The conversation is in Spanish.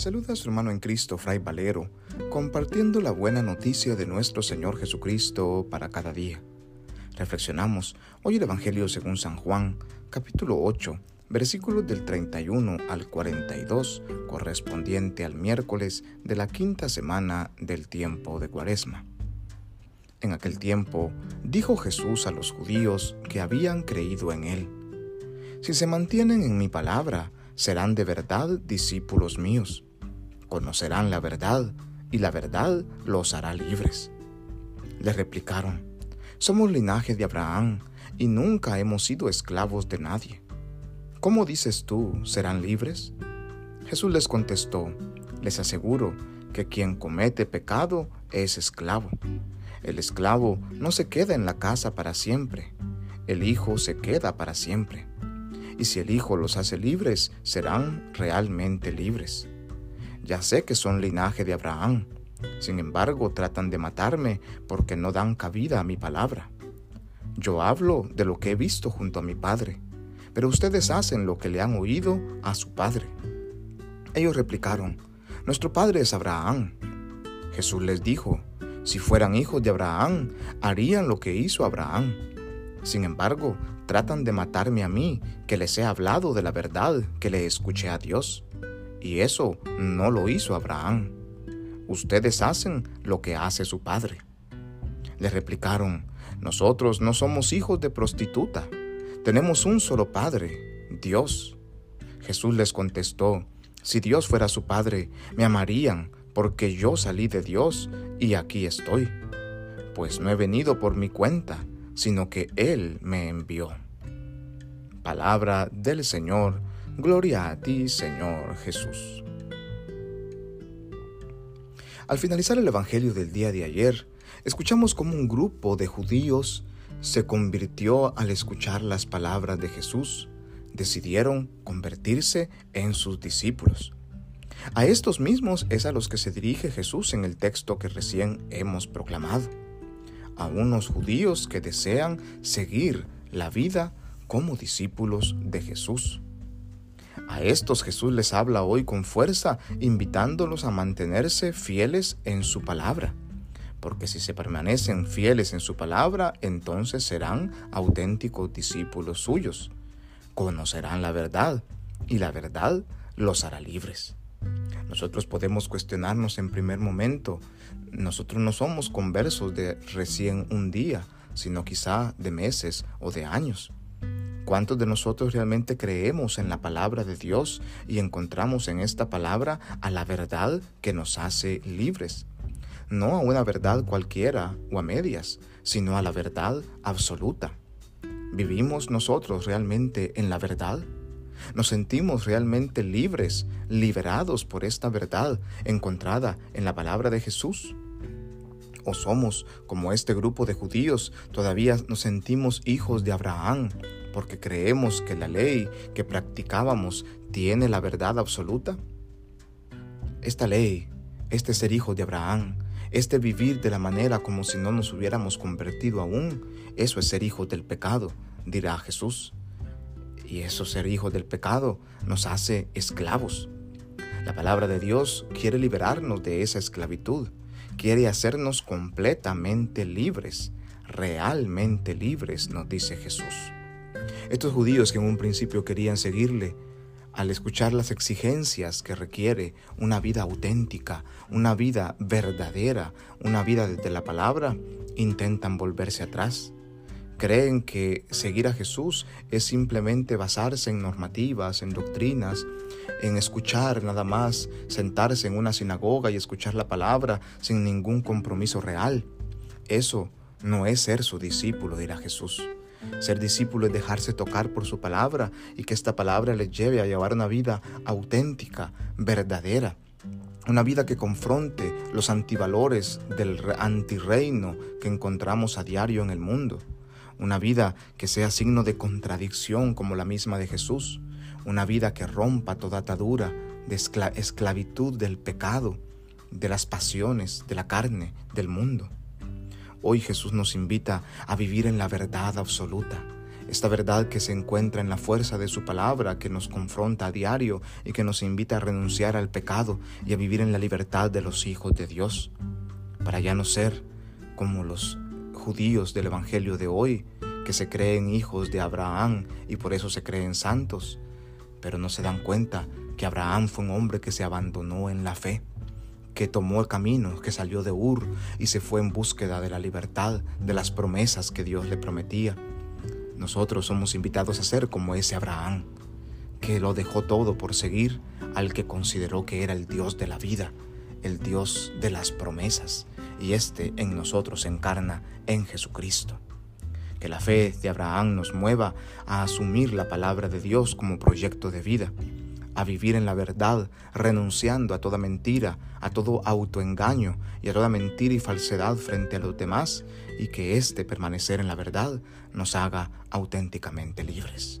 saluda a su hermano en Cristo, Fray Valero, compartiendo la buena noticia de nuestro Señor Jesucristo para cada día. Reflexionamos hoy el Evangelio según San Juan, capítulo 8, versículos del 31 al 42, correspondiente al miércoles de la quinta semana del tiempo de Cuaresma. En aquel tiempo dijo Jesús a los judíos que habían creído en él, Si se mantienen en mi palabra, serán de verdad discípulos míos. Conocerán la verdad y la verdad los hará libres. Le replicaron, somos linaje de Abraham y nunca hemos sido esclavos de nadie. ¿Cómo dices tú, serán libres? Jesús les contestó, les aseguro que quien comete pecado es esclavo. El esclavo no se queda en la casa para siempre, el Hijo se queda para siempre y si el Hijo los hace libres, serán realmente libres. Ya sé que son linaje de Abraham, sin embargo tratan de matarme porque no dan cabida a mi palabra. Yo hablo de lo que he visto junto a mi Padre, pero ustedes hacen lo que le han oído a su Padre. Ellos replicaron, Nuestro Padre es Abraham. Jesús les dijo, si fueran hijos de Abraham, harían lo que hizo Abraham. Sin embargo, tratan de matarme a mí, que les he hablado de la verdad, que le escuché a Dios. Y eso no lo hizo Abraham. Ustedes hacen lo que hace su padre. Le replicaron, nosotros no somos hijos de prostituta, tenemos un solo padre, Dios. Jesús les contestó, si Dios fuera su padre, me amarían, porque yo salí de Dios y aquí estoy. Pues no he venido por mi cuenta, sino que Él me envió. Palabra del Señor, gloria a ti, Señor Jesús. Al finalizar el Evangelio del día de ayer, escuchamos cómo un grupo de judíos se convirtió al escuchar las palabras de Jesús. Decidieron convertirse en sus discípulos. A estos mismos es a los que se dirige Jesús en el texto que recién hemos proclamado a unos judíos que desean seguir la vida como discípulos de Jesús. A estos Jesús les habla hoy con fuerza, invitándolos a mantenerse fieles en su palabra, porque si se permanecen fieles en su palabra, entonces serán auténticos discípulos suyos, conocerán la verdad, y la verdad los hará libres. Nosotros podemos cuestionarnos en primer momento. Nosotros no somos conversos de recién un día, sino quizá de meses o de años. ¿Cuántos de nosotros realmente creemos en la palabra de Dios y encontramos en esta palabra a la verdad que nos hace libres? No a una verdad cualquiera o a medias, sino a la verdad absoluta. ¿Vivimos nosotros realmente en la verdad? Nos sentimos realmente libres, liberados por esta verdad encontrada en la palabra de Jesús. ¿O somos, como este grupo de judíos, todavía nos sentimos hijos de Abraham porque creemos que la ley que practicábamos tiene la verdad absoluta? Esta ley, este ser hijo de Abraham, este vivir de la manera como si no nos hubiéramos convertido aún, eso es ser hijo del pecado, dirá Jesús. Y eso ser hijos del pecado nos hace esclavos. La palabra de Dios quiere liberarnos de esa esclavitud, quiere hacernos completamente libres, realmente libres, nos dice Jesús. Estos judíos que en un principio querían seguirle, al escuchar las exigencias que requiere una vida auténtica, una vida verdadera, una vida desde la palabra, intentan volverse atrás creen que seguir a Jesús es simplemente basarse en normativas, en doctrinas, en escuchar nada más, sentarse en una sinagoga y escuchar la palabra sin ningún compromiso real. Eso no es ser su discípulo, dirá Jesús. Ser discípulo es dejarse tocar por su palabra y que esta palabra les lleve a llevar una vida auténtica, verdadera. Una vida que confronte los antivalores del antirreino que encontramos a diario en el mundo una vida que sea signo de contradicción como la misma de Jesús, una vida que rompa toda atadura de esclavitud del pecado, de las pasiones, de la carne, del mundo. Hoy Jesús nos invita a vivir en la verdad absoluta, esta verdad que se encuentra en la fuerza de su palabra, que nos confronta a diario y que nos invita a renunciar al pecado y a vivir en la libertad de los hijos de Dios, para ya no ser como los judíos del Evangelio de hoy, que se creen hijos de Abraham y por eso se creen santos, pero no se dan cuenta que Abraham fue un hombre que se abandonó en la fe, que tomó el camino, que salió de Ur y se fue en búsqueda de la libertad, de las promesas que Dios le prometía. Nosotros somos invitados a ser como ese Abraham, que lo dejó todo por seguir al que consideró que era el Dios de la vida, el Dios de las promesas, y este en nosotros se encarna en Jesucristo. Que la fe de Abraham nos mueva a asumir la palabra de Dios como proyecto de vida, a vivir en la verdad, renunciando a toda mentira, a todo autoengaño y a toda mentira y falsedad frente a los demás, y que este permanecer en la verdad nos haga auténticamente libres.